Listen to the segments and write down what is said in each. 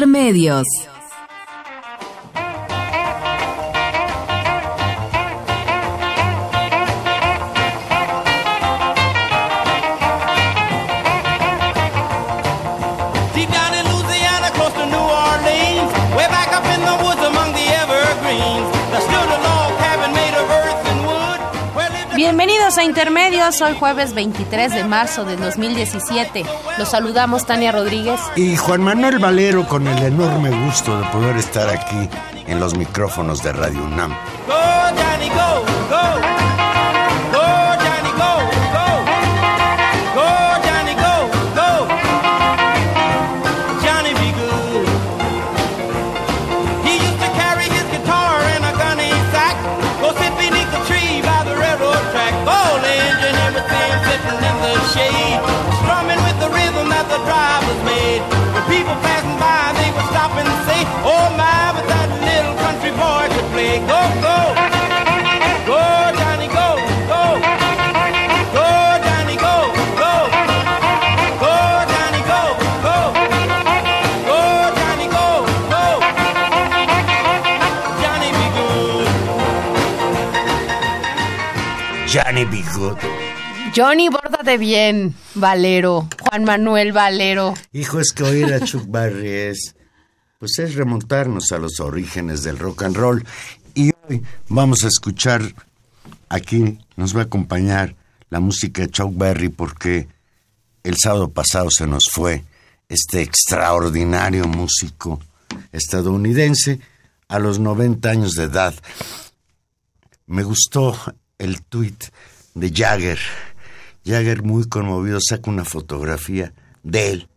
Intermedios. Hoy jueves 23 de marzo del 2017. Los saludamos Tania Rodríguez. Y Juan Manuel Valero con el enorme gusto de poder estar aquí en los micrófonos de Radio UNAM. Go, go, go. Go, Johnny, bórdate bien, Valero. Juan Manuel Valero. Hijo, es que oír a Chuck Berry es, pues es remontarnos a los orígenes del rock and roll. Y hoy vamos a escuchar, aquí nos va a acompañar la música de Chuck Berry porque el sábado pasado se nos fue este extraordinario músico estadounidense a los 90 años de edad. Me gustó el tuit de Jagger. Jagger muy conmovido saca una fotografía de él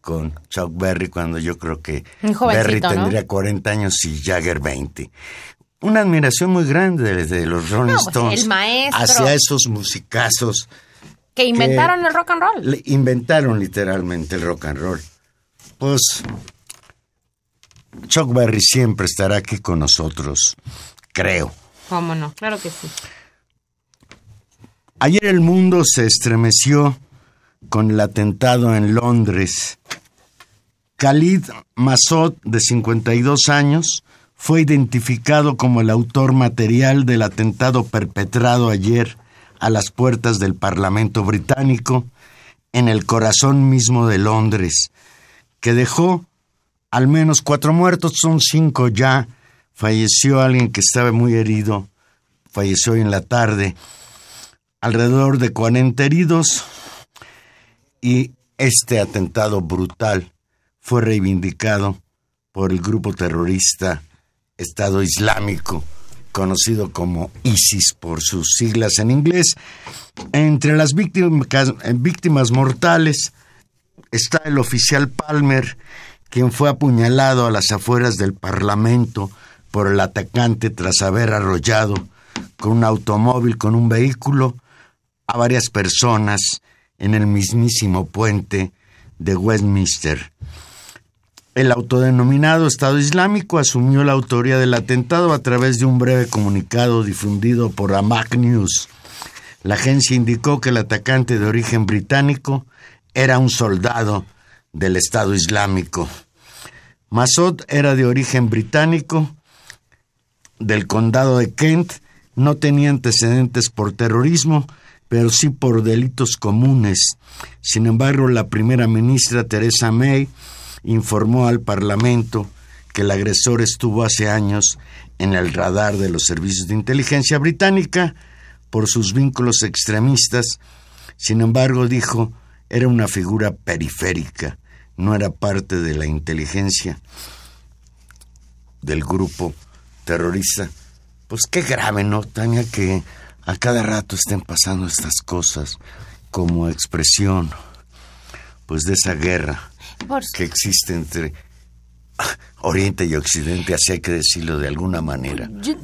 con Chuck Berry cuando yo creo que Berry ¿no? tendría 40 años y Jagger 20. Una admiración muy grande de, de los Rolling No, pues, Stones el maestro. hacia esos musicazos Que inventaron el rock and roll. le inventaron literalmente el rock and roll. Pues Chuck Berry siempre estará aquí con nosotros, creo. ¿Cómo no? Claro que sí. Ayer el mundo se estremeció con el atentado en Londres. Khalid Massoud, de 52 años, fue identificado como el autor material del atentado perpetrado ayer a las puertas del Parlamento británico, en el corazón mismo de Londres, que dejó al menos cuatro muertos, son cinco ya. Falleció alguien que estaba muy herido, falleció hoy en la tarde alrededor de 40 heridos y este atentado brutal fue reivindicado por el grupo terrorista Estado Islámico, conocido como ISIS por sus siglas en inglés. Entre las víctimas, víctimas mortales está el oficial Palmer, quien fue apuñalado a las afueras del Parlamento por el atacante tras haber arrollado con un automóvil, con un vehículo, a varias personas en el mismísimo puente de Westminster. El autodenominado Estado Islámico asumió la autoría del atentado a través de un breve comunicado difundido por Amaq News. La agencia indicó que el atacante de origen británico era un soldado del Estado Islámico. Massoud era de origen británico, del condado de Kent, no tenía antecedentes por terrorismo, pero sí por delitos comunes. Sin embargo, la primera ministra Theresa May informó al Parlamento que el agresor estuvo hace años en el radar de los servicios de inteligencia británica por sus vínculos extremistas. Sin embargo, dijo, era una figura periférica, no era parte de la inteligencia del grupo terrorista. Pues qué grave, ¿no, Tania? Que a cada rato estén pasando estas cosas como expresión, pues de esa guerra Por- que existe entre Oriente y Occidente, así hay que decirlo de alguna manera. Yo-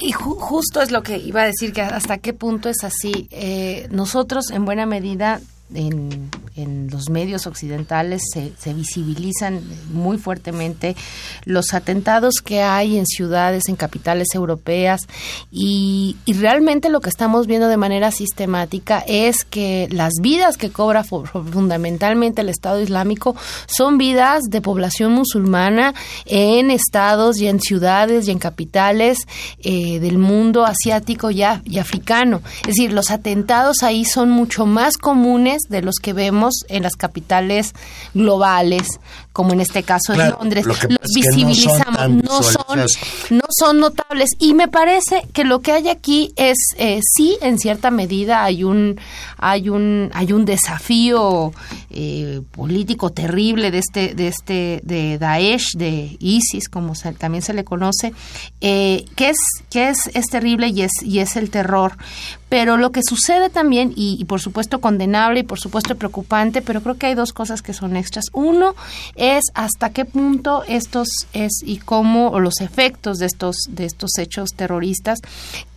y ju- justo es lo que iba a decir, que hasta qué punto es así. Eh, nosotros, en buena medida, en, en los medios occidentales se, se visibilizan muy fuertemente los atentados que hay en ciudades, en capitales europeas, y, y realmente lo que estamos viendo de manera sistemática es que las vidas que cobra fu- fundamentalmente el Estado Islámico son vidas de población musulmana en estados y en ciudades y en capitales eh, del mundo asiático y, y africano. Es decir, los atentados ahí son mucho más comunes de los que vemos en las capitales globales, como en este caso Claro, en Londres. lo Los no son visibilizamos, no son, no son notables. Y me parece que lo que hay aquí es, eh, sí, en cierta medida hay un, hay un, hay un desafío eh, político terrible de este, de este, de Daesh, de ISIS, como se- también se le conoce, eh, que es, que es, es terrible y es, y es el terror. Pero lo que sucede también, y, y por supuesto condenable y por supuesto preocupante, pero creo que hay dos cosas que son extras. Uno es hasta qué punto estos es y cómo o los efectos de estos de estos hechos terroristas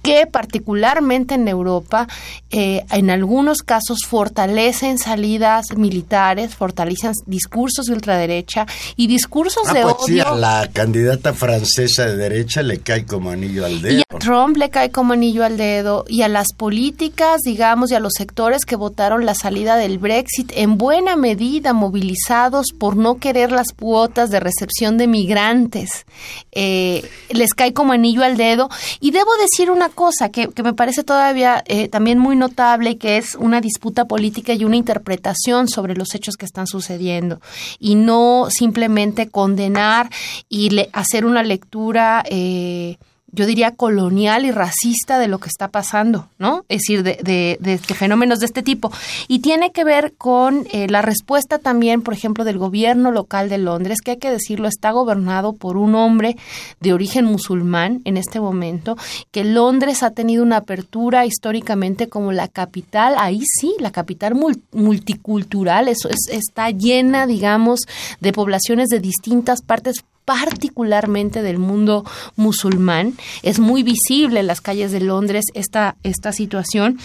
que particularmente en Europa eh, en algunos casos fortalecen salidas militares, fortalecen discursos de ultraderecha y discursos Ah, de pues sí, odio. a la candidata francesa de derecha le cae como anillo al dedo. Trump le cae como anillo al dedo y a las políticas, digamos, y a los sectores que votaron la salida del Brexit, en buena medida movilizados por no querer las cuotas de recepción de migrantes, eh, les cae como anillo al dedo. Y debo decir una cosa que, que me parece todavía eh, también muy notable que es una disputa política y una interpretación sobre los hechos que están sucediendo y no simplemente condenar y le- hacer una lectura eh, yo diría colonial y racista de lo que está pasando, ¿no? Es decir, de, de- de- de fenómenos de este tipo. Y tiene que ver con eh, la respuesta también, por ejemplo, del gobierno local de Londres, que hay que decirlo, está gobernado por un hombre de origen musulmán en este momento, que Londres ha tenido una apertura históricamente como la capital, ahí sí, la capital mul- multicultural, eso es, está llena, digamos, de poblaciones de distintas partes particularmente del mundo musulmán. Es muy visible en las calles de Londres esta, esta situación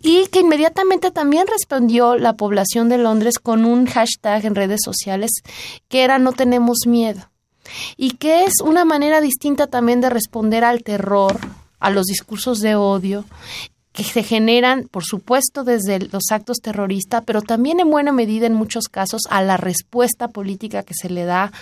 y que inmediatamente también respondió la población de Londres con un hashtag en redes sociales que era no tenemos miedo y que es una manera distinta también de responder al terror, a los discursos de odio que se generan, por supuesto, desde los actos terroristas, pero también en buena medida, en muchos casos, a la respuesta política que se le da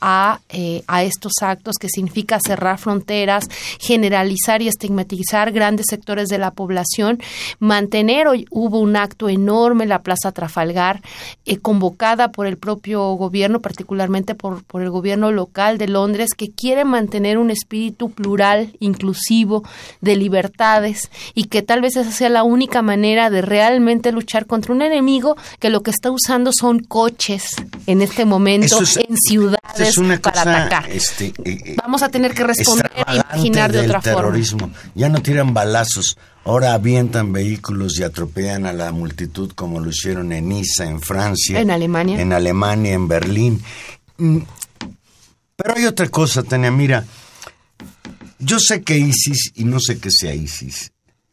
a, eh, a estos actos, que significa cerrar fronteras, generalizar y estigmatizar grandes sectores de la población, mantener, hoy hubo un acto enorme en la Plaza Trafalgar, eh, convocada por el propio gobierno, particularmente por, por el gobierno local de Londres, que quiere mantener un espíritu plural, inclusivo, de libertades, y que tal vez esa sea la única manera de realmente luchar contra un enemigo que lo que está usando son coches en este momento es- en ciudades es una para atacar. este, eh, eh, Vamos a tener que responder e imaginar de del otra forma. Ya no tiran balazos, ahora avientan vehículos y atropellan a la multitud como lo hicieron en Niza, en Francia. En Alemania. En Alemania, en Berlín. Mm, Pero hay otra cosa, Tania, mira. Yo sé que ISIS, y no sé que sea ISIS,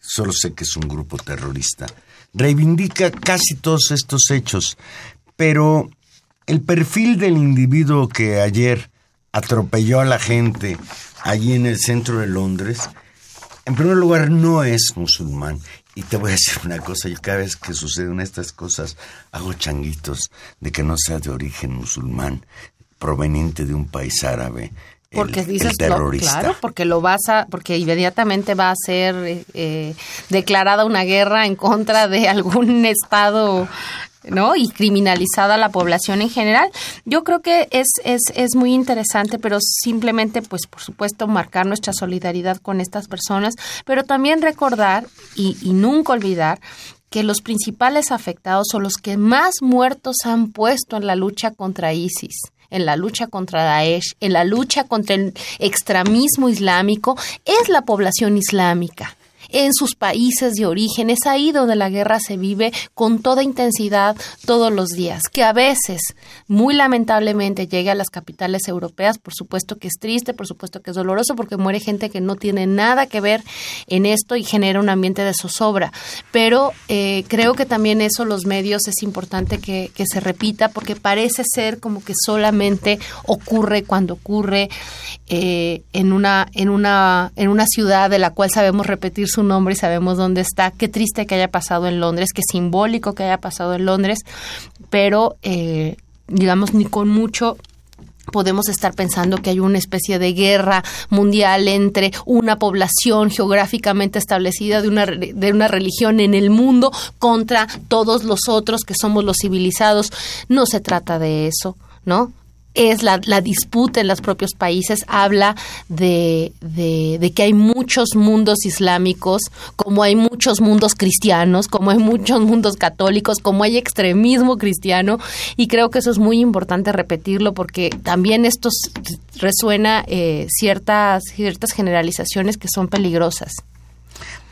solo sé que es un grupo terrorista, reivindica casi todos estos hechos, pero el perfil del individuo que ayer atropelló a la gente allí en el centro de Londres, en primer lugar no es musulmán. Y te voy a decir una cosa, yo cada vez que suceden estas cosas hago changuitos de que no sea de origen musulmán, proveniente de un país árabe. Porque el dices, terrorista. claro, porque lo vas a, porque inmediatamente va a ser eh, declarada una guerra en contra de algún estado, ¿no? Y criminalizada la población en general. Yo creo que es, es, es muy interesante, pero simplemente, pues, por supuesto, marcar nuestra solidaridad con estas personas, pero también recordar y, y nunca olvidar que los principales afectados o los que más muertos han puesto en la lucha contra ISIS, en la lucha contra Daesh, en la lucha contra el extremismo islámico, es la población islámica. En sus países de origen. Es ahí donde la guerra se vive con toda intensidad todos los días, que a veces, muy lamentablemente, llegue a las capitales europeas. Por supuesto que es triste, por supuesto que es doloroso, porque muere gente que no tiene nada que ver en esto y genera un ambiente de zozobra. Pero eh, creo que también eso los medios es importante que, que se repita, porque parece ser como que solamente ocurre cuando ocurre eh, en una en una en una ciudad de la cual sabemos repetir su nombre y sabemos dónde está. Qué triste que haya pasado en Londres, qué simbólico que haya pasado en Londres, pero eh, digamos ni con mucho podemos estar pensando que hay una especie de guerra mundial entre una población geográficamente establecida de una, de una religión en el mundo contra todos los otros que somos los civilizados. No se trata de eso, ¿no? Es la, la, disputa en los propios países, habla de, de, que hay muchos mundos islámicos, como hay muchos mundos cristianos, como hay muchos mundos católicos, como hay extremismo cristiano, y creo que eso es muy importante repetirlo porque también esto resuena eh, ciertas, ciertas generalizaciones que son peligrosas.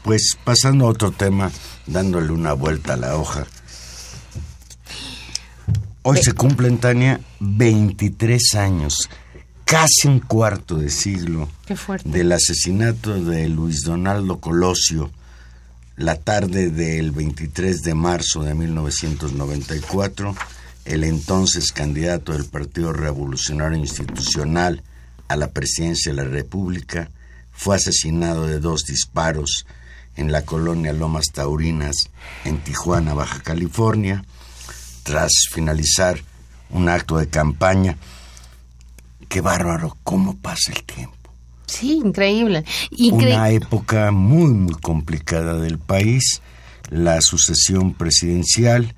Pues pasando a otro tema, dándole una vuelta a la hoja Hoy se cumplen, Tania, 23 años, casi un cuarto de siglo del asesinato de Luis Donaldo Colosio, la tarde del 23 de marzo de 1994, el entonces candidato del Partido Revolucionario Institucional a la presidencia de la República, fue asesinado de dos disparos en la colonia Lomas Taurinas, en Tijuana, Baja California, tras finalizar un acto de campaña. Qué bárbaro, cómo pasa el tiempo. Sí, increíble. Una época muy, muy complicada del país, la sucesión presidencial,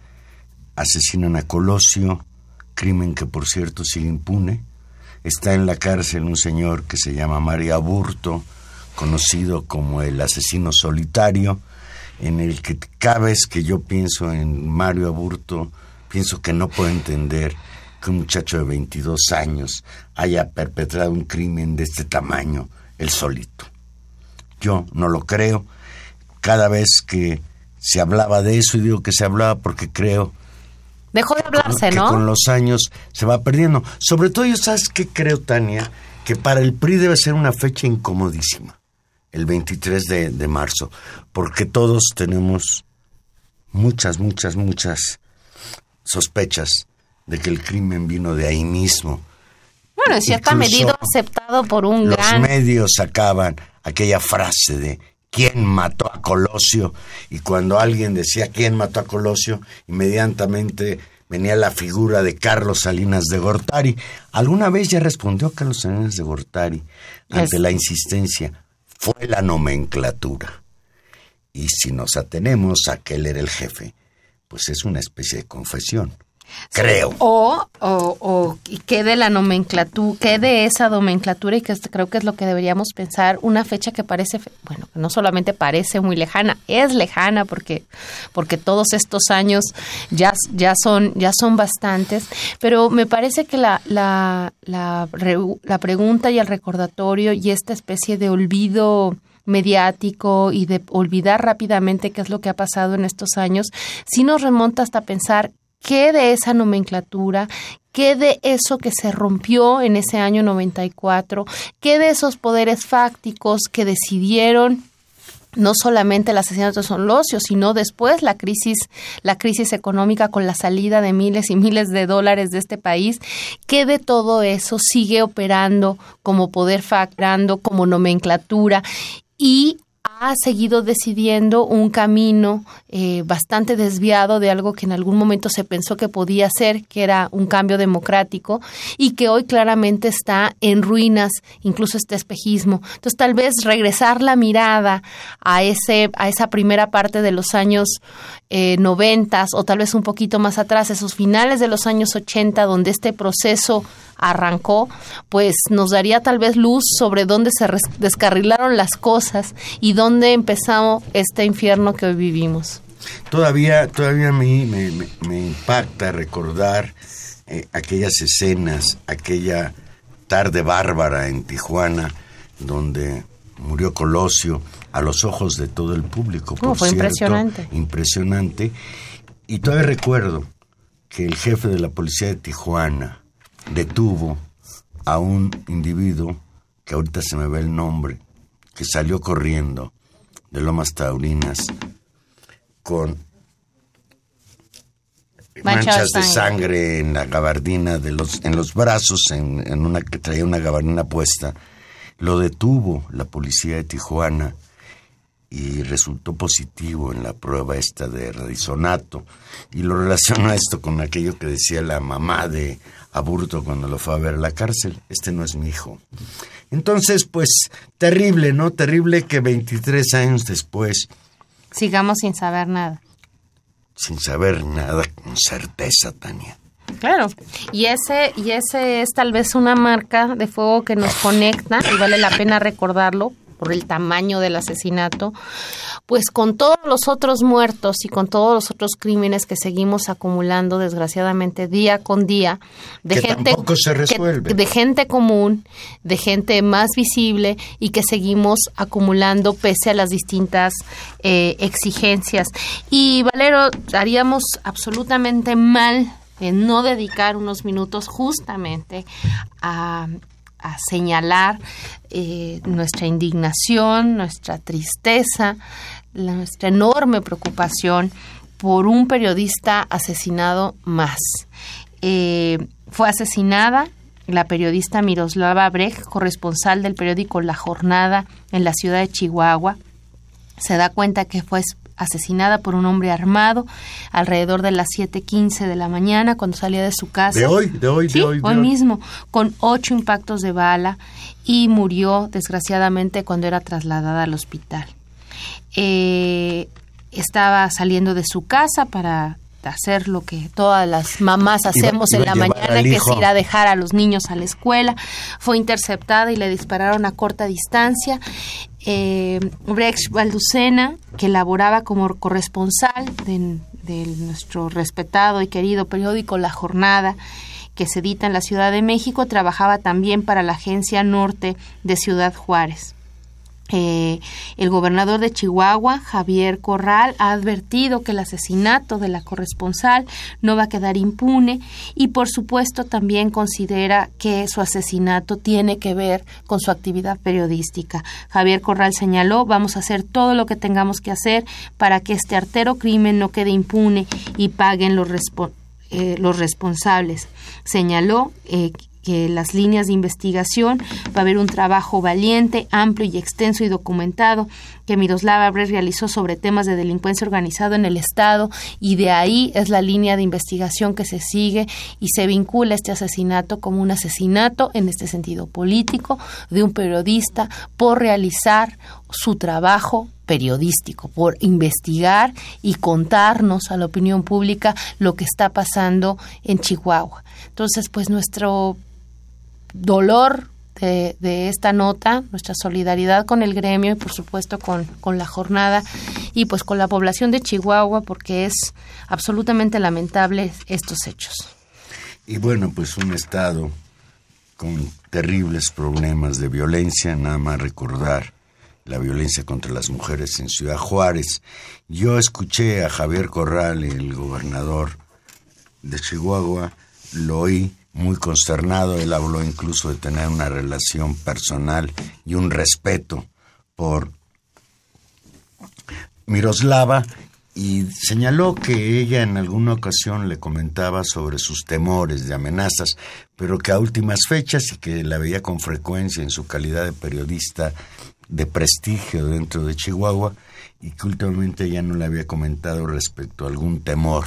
asesinan a Colosio, crimen que por cierto sigue impune. Está en la cárcel un señor que se llama María Burto, conocido como el asesino solitario, en el que cada vez que yo pienso en Mario Aburto, pienso que no puedo entender que un muchacho de 22 años haya perpetrado un crimen de este tamaño, el solito. Yo no lo creo. Cada vez que se hablaba de eso, y digo que se hablaba porque creo... Dejó de hablarse, que ¿no? Con los años se va perdiendo. Sobre todo, yo sabes que creo, Tania, que para el PRI debe ser una fecha incomodísima, el 23 de, de marzo, porque todos tenemos muchas, muchas, muchas sospechas de que el crimen vino de ahí mismo. Bueno, en cierta medida aceptado por un los gran... Los medios sacaban aquella frase de ¿quién mató a Colosio? Y cuando alguien decía ¿quién mató a Colosio? Inmediatamente venía la figura de Carlos Salinas de Gortari. ¿Alguna vez ya respondió Carlos Salinas de Gortari ante es... la insistencia? Fue la nomenclatura. Y si nos atenemos a que él era el jefe, pues es una especie de confesión. Creo. O, o, o quede la nomenclatura, quede esa nomenclatura y que creo que es lo que deberíamos pensar, una fecha que parece, bueno, que no solamente parece muy lejana, es lejana porque, porque todos estos años ya, ya, son, ya son bastantes, pero me parece que la, la, la, la pregunta y el recordatorio y esta especie de olvido mediático y de olvidar rápidamente qué es lo que ha pasado en estos años, sí nos remonta hasta pensar qué de esa nomenclatura, qué de eso que se rompió en ese año 94, qué de esos poderes fácticos que decidieron no solamente el asesinato de Sonlosio, sino después la crisis, la crisis económica con la salida de miles y miles de dólares de este país, qué de todo eso sigue operando como poder facturando, como nomenclatura y ha seguido decidiendo un camino eh, bastante desviado de algo que en algún momento se pensó que podía ser, que era un cambio democrático, y que hoy claramente está en ruinas, incluso este espejismo. Entonces, tal vez regresar la mirada a ese, a esa primera parte de los años eh, noventas, o tal vez un poquito más atrás, esos finales de los años ochenta, donde este proceso arrancó, pues nos daría tal vez luz sobre dónde se descarrilaron las cosas y dónde empezó este infierno que hoy vivimos. Todavía, todavía a mí me, me, me impacta recordar eh, aquellas escenas, aquella tarde bárbara en Tijuana, donde murió Colosio, a los ojos de todo el público. No, por fue cierto, impresionante. Impresionante. Y todavía recuerdo que el jefe de la policía de Tijuana detuvo a un individuo, que ahorita se me ve el nombre, que salió corriendo de Lomas Taurinas con Manchas manchas, de sangre en la gabardina de los en los brazos en, en una que traía una gabardina puesta. Lo detuvo la policía de Tijuana y resultó positivo en la prueba esta de radisonato. Y lo relacionó esto con aquello que decía la mamá de Aburto cuando lo fue a ver a la cárcel. Este no es mi hijo. Entonces pues terrible no terrible que 23 años después Sigamos sin saber nada. sin saber nada con certeza Tania. Claro. Y ese, y ese es tal vez una marca de fuego que nos conecta, y vale la pena recordarlo por el tamaño del asesinato, pues con todos los otros muertos y con todos los otros crímenes que seguimos acumulando desgraciadamente día con día de Que gente que- de gente común, de gente más visible y que seguimos acumulando pese a las distintas eh, exigencias. Y Valero, haríamos absolutamente mal en no dedicar unos minutos justamente a, a señalar eh, nuestra indignación, nuestra tristeza, nuestra enorme preocupación por un periodista asesinado más. Eh, fue asesinada la periodista Miroslava Brecht, corresponsal del periódico La Jornada en la ciudad de Chihuahua. Se da cuenta que fue asesinada por un hombre armado alrededor de las 7:15 de la mañana cuando salía de su casa. de hoy de hoy de Sí, hoy de hoy hoy. mismo, con ocho impactos de bala y murió desgraciadamente cuando era trasladada al hospital. Eh, estaba saliendo de su casa para hacer lo que todas las mamás hacemos iba en la mañana, que es hijo. ir a dejar a los niños a la escuela. Fue interceptada y le dispararon a corta distancia. Eh, Brecht Balducena, que laboraba como corresponsal de, de nuestro respetado y querido periódico La Jornada, que se edita en la Ciudad de México, trabajaba también para la Agencia Norte de Ciudad Juárez. Eh, el gobernador de Chihuahua, Javier Corral, ha advertido que el asesinato de la corresponsal no va a quedar impune y por supuesto también considera que su asesinato tiene que ver con su actividad periodística. Javier Corral señaló, vamos a hacer todo lo que tengamos que hacer para que este artero crimen no quede impune y paguen los, eh, los responsables. Señaló eh, que las líneas de investigación va a haber un trabajo valiente, amplio y extenso y documentado que Miroslava Brecht realizó sobre temas de delincuencia organizada en el Estado y de ahí es la línea de investigación que se sigue y se vincula este asesinato como un asesinato en este sentido político de un periodista por realizar su trabajo periodístico, por investigar y contarnos a la opinión pública lo que está pasando en Chihuahua. Entonces, pues nuestro dolor de, esta nota, nuestra solidaridad con el gremio y por supuesto con, con la jornada y pues con la población de Chihuahua porque es absolutamente lamentable estos hechos. Y bueno, pues un Estado con terribles problemas de violencia, nada más recordar la violencia contra las mujeres en Ciudad Juárez. Yo escuché a Javier Corral, el gobernador de Chihuahua, lo oí muy consternado, él habló incluso de tener una relación personal y un respeto por Miroslava y señaló que ella en alguna ocasión le comentaba sobre sus temores de amenazas, pero que a últimas fechas y que la veía con frecuencia en su calidad de periodista de prestigio dentro de Chihuahua y que últimamente ya no le había comentado respecto a algún temor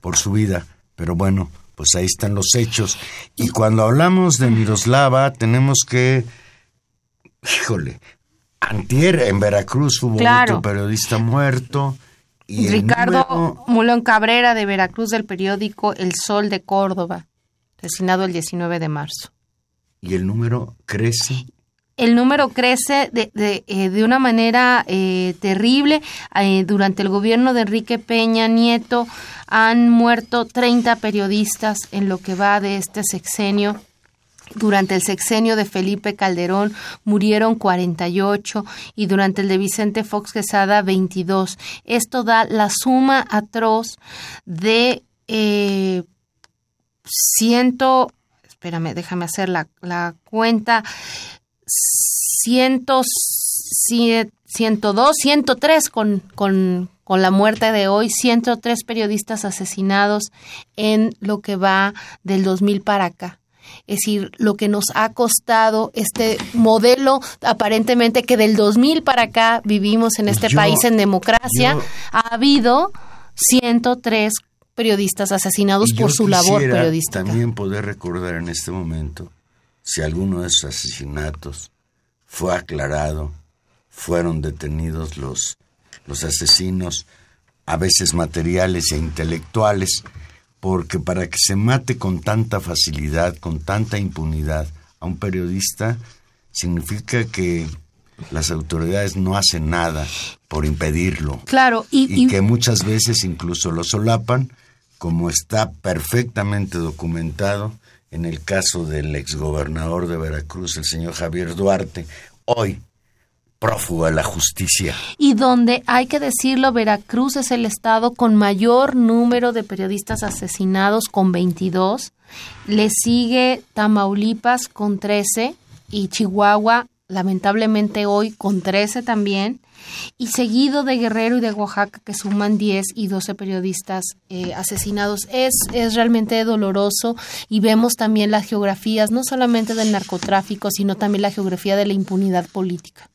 por su vida, pero bueno, pues ahí están los hechos. Y cuando hablamos de Miroslava, tenemos que, híjole, antier en Veracruz hubo Claro. otro periodista muerto. Y Ricardo número- Mulón Cabrera de Veracruz del periódico El Sol de Córdoba, asesinado el 19 de marzo. y el número crece. El número crece de, de, eh, de una manera eh, terrible. Eh, durante el gobierno de Enrique Peña Nieto han muerto 30 periodistas en lo que va de este sexenio. Durante el sexenio de Felipe Calderón murieron 48 y durante el de Vicente Fox Quesada 22. Esto da la suma atroz de eh, ciento, espérame, déjame hacer la, la cuenta, cientos, cien- 102, 103 con, con, con la muerte de hoy, 103 periodistas asesinados en lo que va del 2000 para acá. Es decir, lo que nos ha costado este modelo aparentemente que del 2000 para acá vivimos en este Yo- país en democracia, yo- ha habido 103 periodistas asesinados por su labor periodística. También poder recordar en este momento si alguno de esos asesinatos fue aclarado, fueron detenidos los, los asesinos, a veces materiales e intelectuales, porque para que se mate con tanta facilidad, con tanta impunidad a un periodista, significa que las autoridades no hacen nada por impedirlo. Claro, y, y y- que muchas veces incluso lo solapan, como está perfectamente documentado en el caso del exgobernador de Veracruz, el señor Javier Duarte, hoy prófugo de la justicia. y donde hay que decirlo, Veracruz es el estado con mayor número de periodistas asesinados con 22. Le sigue Tamaulipas con 13 y Chihuahua lamentablemente hoy con 13 también. Y seguido de Guerrero y de Oaxaca que suman 10 y 12 periodistas eh, asesinados. Es, es realmente doloroso y vemos también las geografías, no solamente del narcotráfico, sino también la geografía de la impunidad política.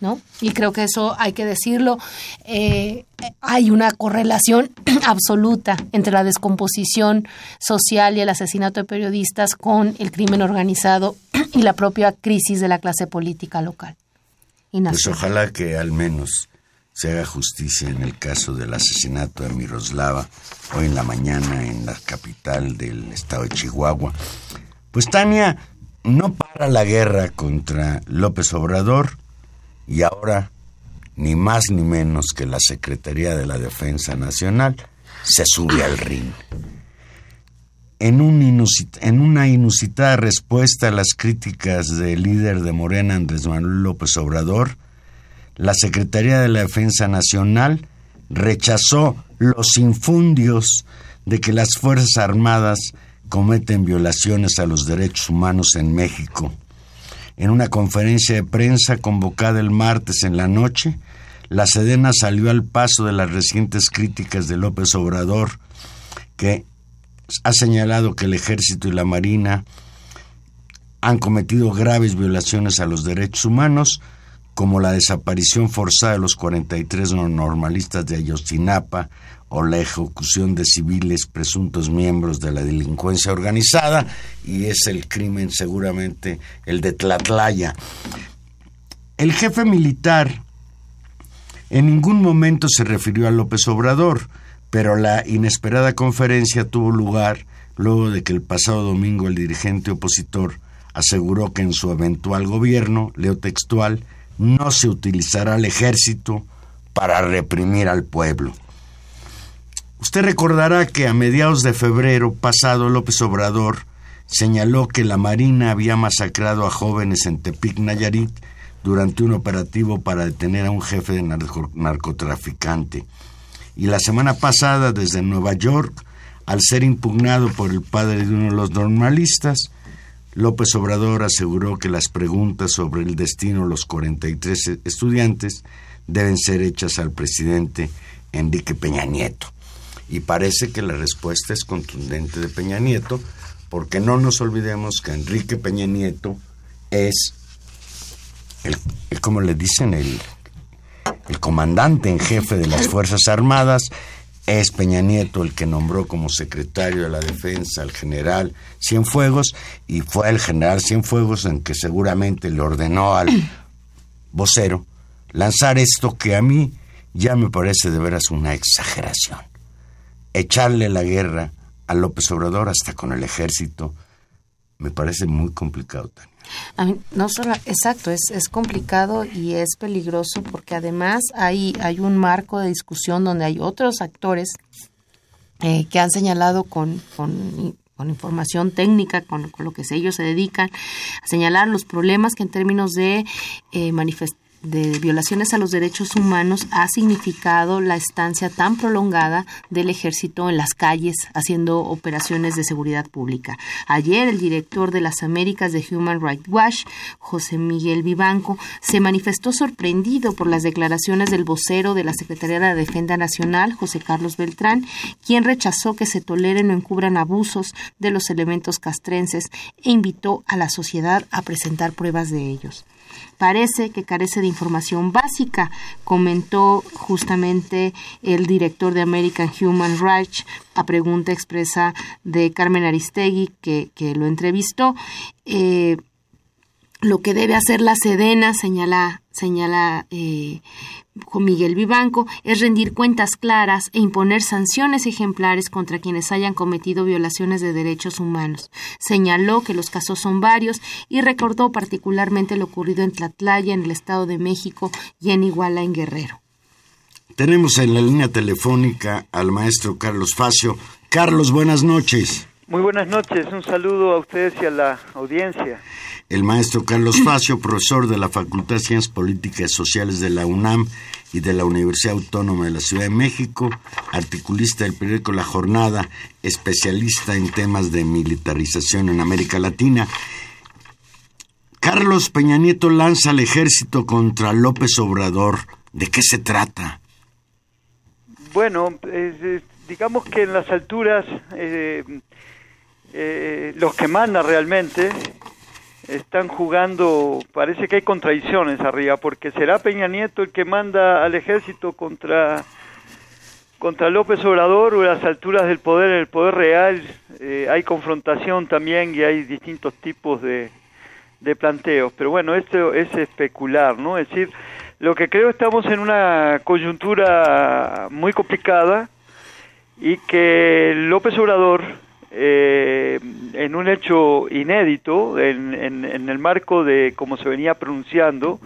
¿No? Y creo que eso hay que decirlo. eh, hay una correlación absoluta entre la descomposición social y el asesinato de periodistas con el crimen organizado y la propia crisis de la clase política local. Pues ojalá que al menos se haga justicia en el caso del asesinato de Miroslava, hoy en la mañana en la capital del estado de Chihuahua. Pues Tania no para la guerra contra López Obrador y ahora ni más ni menos que la Secretaría de la Defensa Nacional se sube al ring. En, en una inusitada respuesta a las críticas del líder de Morena, Andrés Manuel López Obrador, la Secretaría de la Defensa Nacional rechazó los infundios de que las Fuerzas Armadas cometen violaciones a los derechos humanos en México. En una conferencia de prensa convocada el martes en la noche, la Sedena salió al paso de las recientes críticas de López Obrador, que ha señalado que el ejército y la marina han cometido graves violaciones a los derechos humanos, como la desaparición forzada de los 43 normalistas de Ayotzinapa o la ejecución de civiles presuntos miembros de la delincuencia organizada, y es el crimen seguramente el de Tlatlaya. El jefe militar en ningún momento se refirió a López Obrador, pero la inesperada conferencia tuvo lugar luego de que el pasado domingo el dirigente opositor aseguró que en su eventual gobierno, leo textual, no se utilizará el ejército para reprimir al pueblo. Usted recordará que a mediados de febrero pasado López Obrador señaló que la Marina había masacrado a jóvenes en Tepic, Nayarit, durante un operativo para detener a un jefe de narco- narcotraficante. Y la semana pasada, desde Nueva York, al ser impugnado por el padre de uno de los normalistas, López Obrador aseguró que las preguntas sobre el destino de los 43 estudiantes deben ser hechas al presidente Enrique Peña Nieto. Y parece que la respuesta es contundente de Peña Nieto, porque no nos olvidemos que Enrique Peña Nieto es el, como le dicen, el, el comandante en jefe de las Fuerzas Armadas, es Peña Nieto el que nombró como secretario de la Defensa al general Cienfuegos, y fue el general Cienfuegos en que seguramente le ordenó al vocero lanzar esto que a mí ya me parece de veras una exageración. Echarle la guerra a López Obrador hasta con el ejército me parece muy complicado, Tania. A mí, no solo, exacto, es, es complicado y es peligroso porque además hay, hay un marco de discusión donde hay otros actores eh, que han señalado con, con, con información técnica, con, lo que ellos se dedican, a señalar los problemas que en términos de eh, de violaciones a los derechos humanos ha significado la estancia tan prolongada del ejército en las calles haciendo operaciones de seguridad pública. Ayer el director de las Américas de Human Rights Watch, José Miguel Vivanco, se manifestó sorprendido por las declaraciones del vocero de la Secretaría de Defensa Nacional, José Carlos Beltrán, quien rechazó que se toleren o encubran abusos de los elementos castrenses e invitó a la sociedad a presentar pruebas de ellos parece que carece de información básica, comentó justamente el director de American Human Rights a pregunta expresa de Carmen Aristegui, que, que lo entrevistó. Eh, lo que debe hacer la Sedena, señala, señala eh, Miguel Vivanco, es rendir cuentas claras e imponer sanciones ejemplares contra quienes hayan cometido violaciones de derechos humanos. Señaló que los casos son varios y recordó particularmente lo ocurrido en Tlatlaya, en el Estado de México y en Iguala, en Guerrero. Tenemos en la línea telefónica al maestro Carlos Facio. Carlos, buenas noches. Muy buenas noches, un saludo a ustedes y a la audiencia el maestro Carlos Facio, profesor de la Facultad de Ciencias Políticas y Sociales de la UNAM y de la Universidad Autónoma de la Ciudad de México, articulista del periódico La Jornada, especialista en temas de militarización en América Latina. Carlos Peña Nieto lanza al ejército contra López Obrador. ¿De qué se trata? Bueno, digamos que en las alturas eh, eh, los que mandan realmente están jugando, parece que hay contradicciones arriba, porque será Peña Nieto el que manda al ejército contra contra López Obrador o las alturas del poder, el poder real, eh, hay confrontación también y hay distintos tipos de, de planteos. Pero bueno, esto es especular, ¿no? Es decir, lo que creo estamos en una coyuntura muy complicada y que López Obrador eh, en un hecho inédito, en, en, el marco de como se venía pronunciando,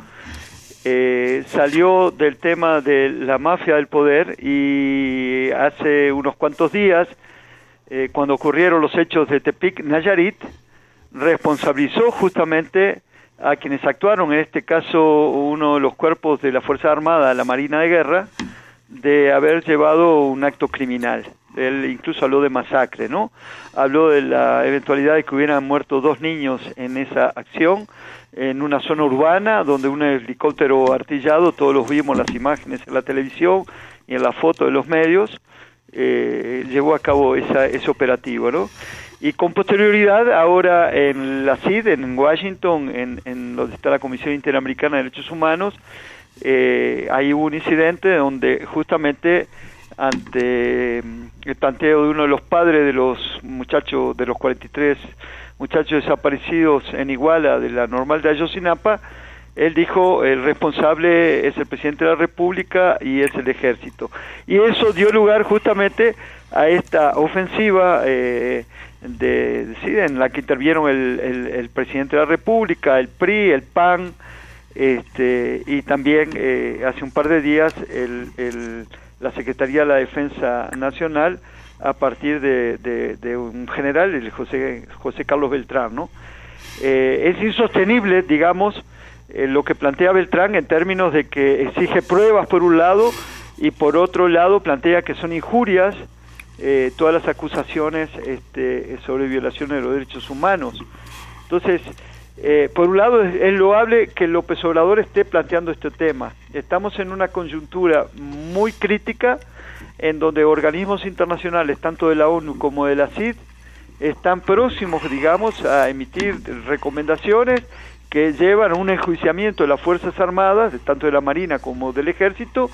eh, salió del tema de la mafia del poder y hace unos cuantos días, eh, cuando ocurrieron los hechos de Tepic Nayarit, responsabilizó justamente a quienes actuaron, en este caso uno de los cuerpos de la Fuerza Armada, la Marina de Guerra, de haber llevado un acto criminal él incluso habló de masacre, ¿no? Habló de la eventualidad de que hubieran muerto dos niños en esa acción, en una zona urbana donde un helicóptero artillado, todos los vimos las imágenes en la televisión y en la foto de los medios, eh, llevó a cabo esa, ese operativo, ¿no? Y con posterioridad, ahora en la CID, en Washington, en, en donde está la Comisión Interamericana de Derechos Humanos, eh, hay un incidente donde justamente ante mm, el planteo de uno de los padres de los muchachos, de los 43 muchachos desaparecidos en Iguala de la normal de Ayosinapa, él dijo el responsable es el presidente de la República y es el ejército. Y eso dio lugar justamente a esta ofensiva eh, de, en la que intervieron el, el, presidente de la República, el PRI, el PAN, este, y también eh, hace un par de días el, el la Secretaría de la Defensa Nacional a partir de, un general, el José, José Carlos Beltrán, ¿no? Eh, es insostenible, digamos, eh, lo que plantea Beltrán en términos de que exige pruebas por un lado y por otro lado plantea que son injurias eh, todas las acusaciones este, sobre violaciones de los derechos humanos. Entonces, eh, por un lado, es, loable que López Obrador esté planteando este tema. Estamos en una coyuntura muy crítica en donde organismos internacionales, tanto de la ONU como de la CID, están próximos, digamos, a emitir recomendaciones que llevan a un enjuiciamiento de las Fuerzas Armadas, tanto de la Marina como del Ejército,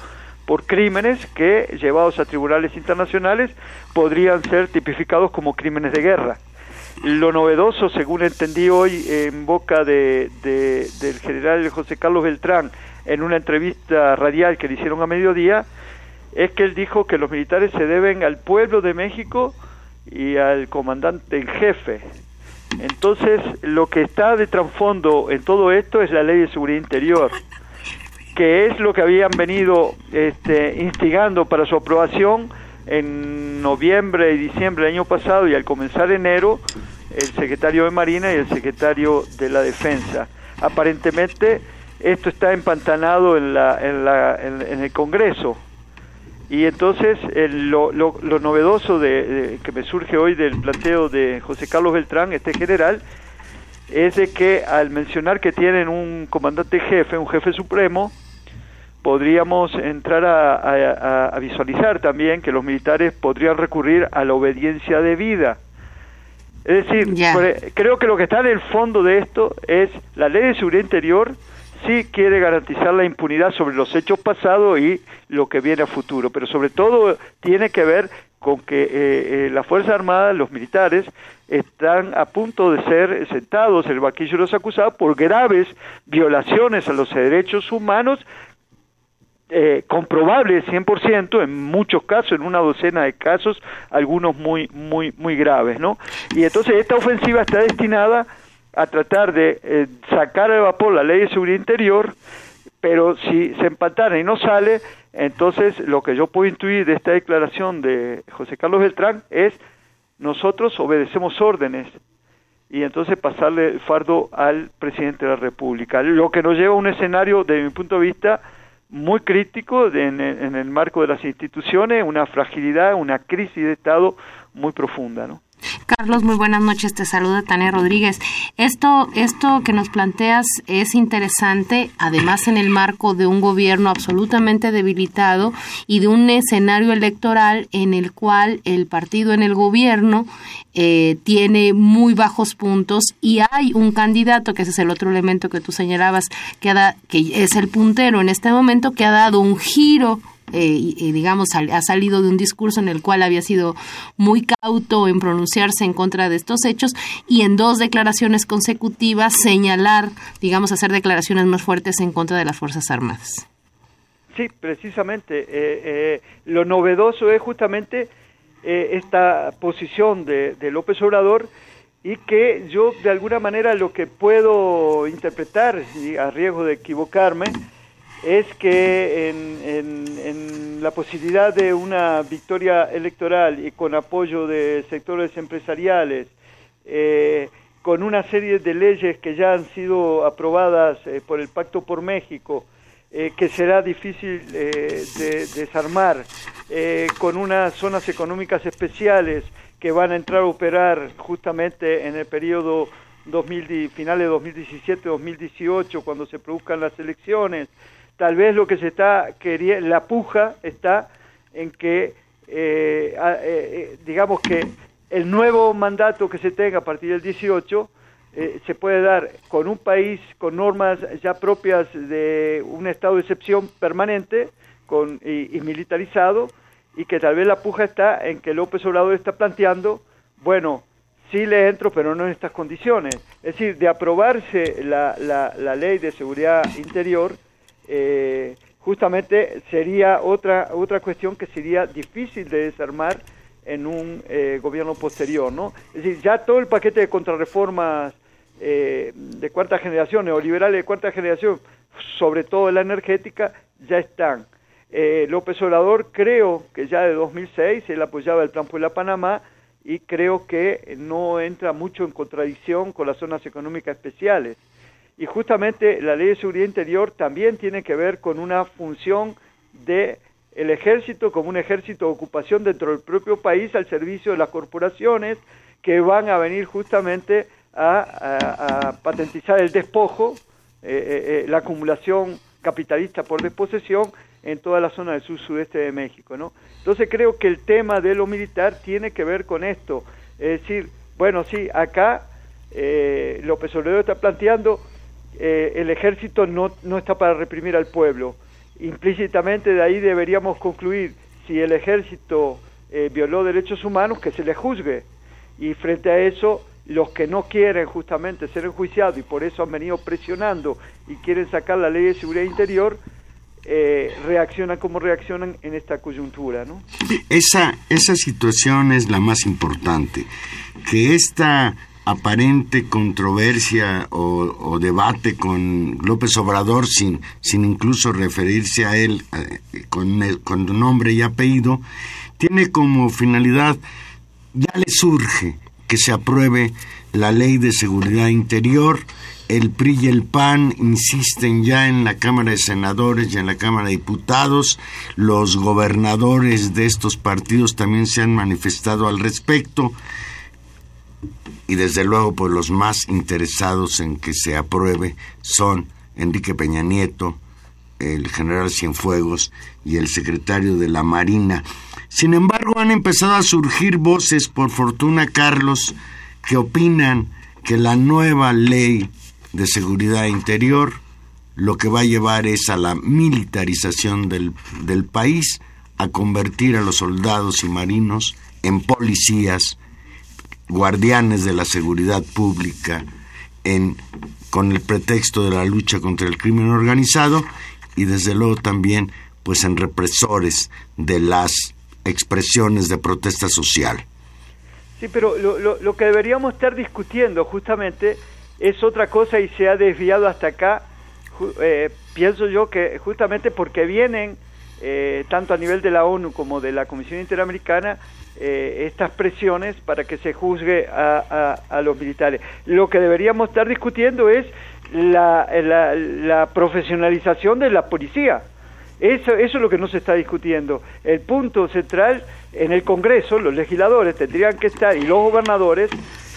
por crímenes que, llevados a tribunales internacionales, podrían ser tipificados como crímenes de guerra. Lo novedoso, según entendí hoy en boca de, del general José Carlos Beltrán en una entrevista radial que le hicieron a mediodía, es que él dijo que los militares se deben al pueblo de México y al comandante en jefe. Entonces, lo que está de trasfondo en todo esto es la ley de seguridad interior, que es lo que habían venido este, instigando para su aprobación en noviembre y diciembre del año pasado y al comenzar enero el secretario de Marina y el secretario de la Defensa. Aparentemente esto está empantanado en, la, en, la, en, el Congreso. Y entonces lo, lo, novedoso de, que me surge hoy del planteo de José Carlos Beltrán, este general, es de que al mencionar que tienen un comandante jefe, un jefe supremo, podríamos entrar a, visualizar también que los militares podrían recurrir a la obediencia de vida. Es decir, creo que lo que está en el fondo de esto es la ley de seguridad interior sí quiere garantizar la impunidad sobre los hechos pasados y lo que viene a futuro, pero sobre todo tiene que ver con que eh, eh, las Fuerzas Armadas, los militares, están a punto de ser sentados en el banquillo de los acusados por graves violaciones a los derechos humanos eh, comprobable 100% en muchos casos, en una docena de casos, algunos muy muy muy graves, ¿no? Y entonces esta ofensiva está destinada a tratar de eh, sacar de vapor la ley de seguridad interior, pero si se empatara y no sale, entonces lo que yo puedo intuir de esta declaración de José Carlos Beltrán es nosotros obedecemos órdenes y entonces pasarle el fardo al presidente de la República, lo que nos lleva a un escenario, desde mi punto de vista, muy crítico en, en, el marco de las instituciones, una fragilidad, una crisis de Estado muy profunda, ¿no? Carlos, muy buenas noches. Te saluda Tania Rodríguez. Esto, esto que nos planteas es interesante, además en el marco de un gobierno absolutamente debilitado y de un escenario electoral en el cual el partido en el gobierno eh, tiene muy bajos puntos y hay un candidato, que ese es el otro elemento que tú señalabas, que, ha que es el puntero en este momento, que ha dado un giro eh, digamos, ha salido de un discurso en el cual había sido muy cauto en pronunciarse en contra de estos hechos y en dos declaraciones consecutivas señalar, digamos, hacer declaraciones más fuertes en contra de las Fuerzas Armadas. Sí, precisamente. Eh, eh, lo novedoso es justamente esta posición de, de López Obrador y que yo de alguna manera lo que puedo interpretar, y a riesgo de equivocarme, es que en, la posibilidad de una victoria electoral y con apoyo de sectores empresariales, eh, con una serie de leyes que ya han sido aprobadas eh, por el Pacto por México, eh, que será difícil de desarmar, con unas zonas económicas especiales que van a entrar a operar justamente en el periodo 2000, finales de 2017-2018, cuando se produzcan las elecciones, tal vez lo que se está queriendo, la puja está en que, eh, eh, eh, digamos que el nuevo mandato que se tenga a partir del 18 se puede dar con un país con normas ya propias de un estado de excepción permanente con, y, y militarizado y que tal vez la puja está en que López Obrador está planteando, bueno, sí le entro, pero no en estas condiciones. Es decir, de aprobarse la, la, la ley de seguridad interior, eh, justamente sería otra, otra cuestión que sería difícil de desarmar en un eh, gobierno posterior, ¿no? Es decir, ya todo el paquete de contrarreformas eh, de cuarta generación, neoliberales de cuarta generación, sobre todo la energética, ya están. Eh, López Obrador creo que ya de 2006 él apoyaba el plan Puebla Panamá y creo que no entra mucho en contradicción con las zonas económicas especiales y justamente la ley de seguridad interior también tiene que ver con una función de el ejército como un ejército de ocupación dentro del propio país al servicio de las corporaciones que van a venir justamente a, patentizar el despojo, eh, eh, eh, la acumulación capitalista por desposesión en toda la zona del sur-sudeste de México. ¿no? Entonces creo que el tema de lo militar tiene que ver con esto. Es decir, bueno, sí, acá López Obrador está planteando eh, el ejército no, no está para reprimir al pueblo. Implícitamente de ahí deberíamos concluir, si el ejército eh, violó derechos humanos, que se le juzgue. Y frente a eso, los que no quieren justamente ser enjuiciados y por eso han venido presionando y quieren sacar la ley de seguridad interior, eh, reaccionan como reaccionan en esta coyuntura. ¿no? Esa, esa situación es la más importante, que esta aparente controversia o, debate con López Obrador sin, sin incluso referirse a él eh, con, con nombre y apellido, tiene como finalidad, ya le surge que se apruebe la ley de seguridad interior, el PRI y el PAN insisten ya en la Cámara de Senadores y en la Cámara de Diputados. Los gobernadores de estos partidos también se han manifestado al respecto. Y desde luego, pues los más interesados en que se apruebe son Enrique Peña Nieto, el general Cienfuegos y el secretario de la Marina. Sin embargo, han empezado a surgir voces, por fortuna, Carlos, que opinan que la nueva ley de seguridad interior lo que va a llevar es a la militarización del, del país, a convertir a los soldados y marinos en policías, guardianes de la seguridad pública, en, con el pretexto de la lucha contra el crimen organizado y desde luego también pues en represores de las expresiones de protesta social. Sí, pero lo, lo, que deberíamos estar discutiendo justamente es otra cosa y se ha desviado hasta acá, eh, pienso yo que justamente porque vienen, eh, tanto a nivel de la ONU como de la Comisión Interamericana, eh, estas presiones para que se juzgue a, a, los militares. Lo que deberíamos estar discutiendo es la, la, la profesionalización de la policía. Eso, eso es lo que no se está discutiendo. El punto central en el Congreso, los legisladores tendrían que estar, y los gobernadores,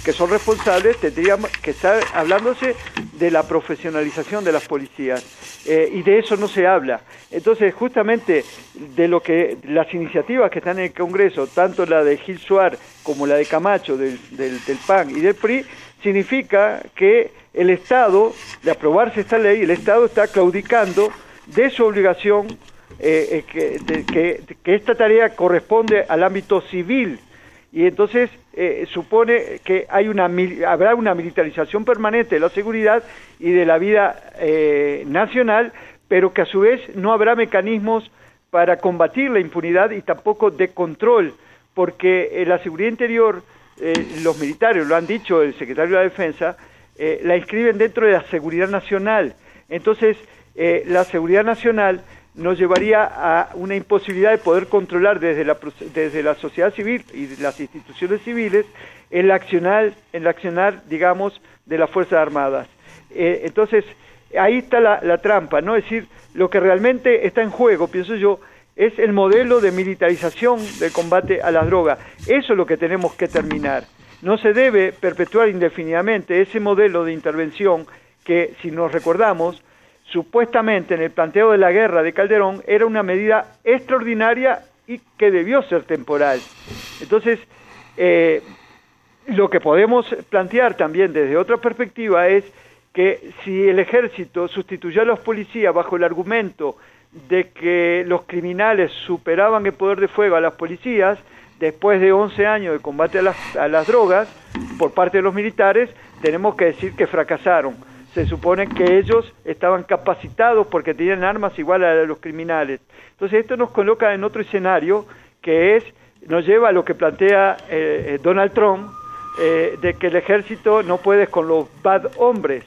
que son responsables, tendrían que estar hablándose de la profesionalización de las policías. Eh, y de eso no se habla. Entonces, justamente de lo que las iniciativas que están en el Congreso, tanto la de Gil Suar como la de Camacho, del, del, PAN y del PRI, significa que el Estado, de aprobarse esta ley, el Estado está claudicando de su obligación eh, eh, que, que, esta tarea corresponde al ámbito civil y entonces eh, supone que hay una habrá una militarización permanente de la seguridad y de la vida nacional, pero que a su vez no habrá mecanismos para combatir la impunidad y tampoco de control, porque la seguridad interior, los militares, lo han dicho el secretario de la Defensa, la inscriben dentro de la seguridad nacional. Entonces, eh, la seguridad nacional nos llevaría a una imposibilidad de poder controlar desde la, desde la sociedad civil y las instituciones civiles el accionar, el accionar digamos, de las Fuerzas Armadas. Eh, entonces, ahí está la, la, trampa, ¿no? Es decir, lo que realmente está en juego, pienso yo, es el modelo de militarización del combate a las drogas. Eso es lo que tenemos que terminar. No se debe perpetuar indefinidamente ese modelo de intervención que, si nos recordamos, supuestamente en el planteo de la guerra de Calderón era una medida extraordinaria y que debió ser temporal. Entonces, eh, lo que podemos plantear también desde otra perspectiva es que si el ejército sustituyó a los policías bajo el argumento de que los criminales superaban el poder de fuego a las policías, después de 11 años de combate a las, a las drogas por parte de los militares, tenemos que decir que fracasaron se supone que ellos estaban capacitados porque tenían armas igual a los criminales. Entonces esto nos coloca en otro escenario que es, nos lleva a lo que plantea eh, eh, Donald Trump, eh, de que el ejército no puede con los bad hombres.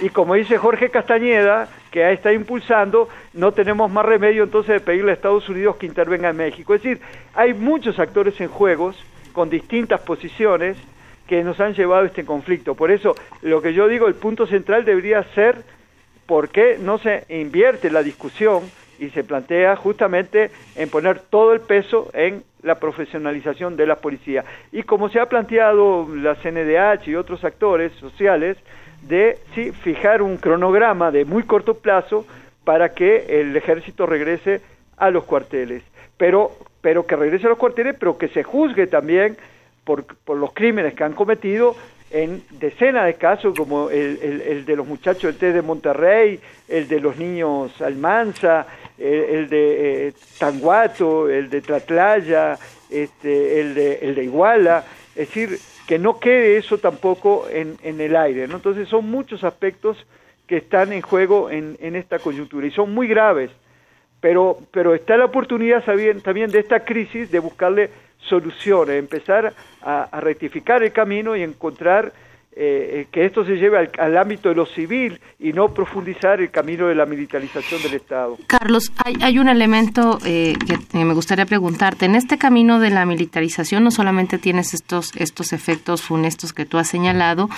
Y como dice Jorge Castañeda, que está impulsando, no tenemos más remedio entonces de pedirle a Estados Unidos que intervenga en México. Es decir, hay muchos actores en juegos con distintas posiciones que nos han llevado a este conflicto. Por eso, lo que yo digo, el punto central debería ser por qué no se invierte la discusión y se plantea justamente en poner todo el peso en la profesionalización de la policía. Y como se ha planteado la CNDH y otros actores sociales, de sí, fijar un cronograma de muy corto plazo para que el ejército regrese a los cuarteles. Pero, pero que regrese a los cuarteles, pero que se juzgue también por, por los crímenes que han cometido en decenas de casos, como el, de los muchachos del T de Monterrey, el de los niños Almanza, el, de eh, Tanguato, el de Tlatlaya, este, el, de, el de Iguala, es decir, que no quede eso tampoco en, en el aire. ¿no? Entonces son muchos aspectos que están en juego en, en esta coyuntura y son muy graves, pero, pero está la oportunidad también de esta crisis de buscarle soluciones, empezar a, rectificar el camino y encontrar eh, que esto se lleve al, ámbito de lo civil y no profundizar el camino de la militarización del Estado. Carlos, hay, hay un elemento eh, que me gustaría preguntarte. En este camino de la militarización no solamente tienes estos, estos efectos funestos que tú has señalado,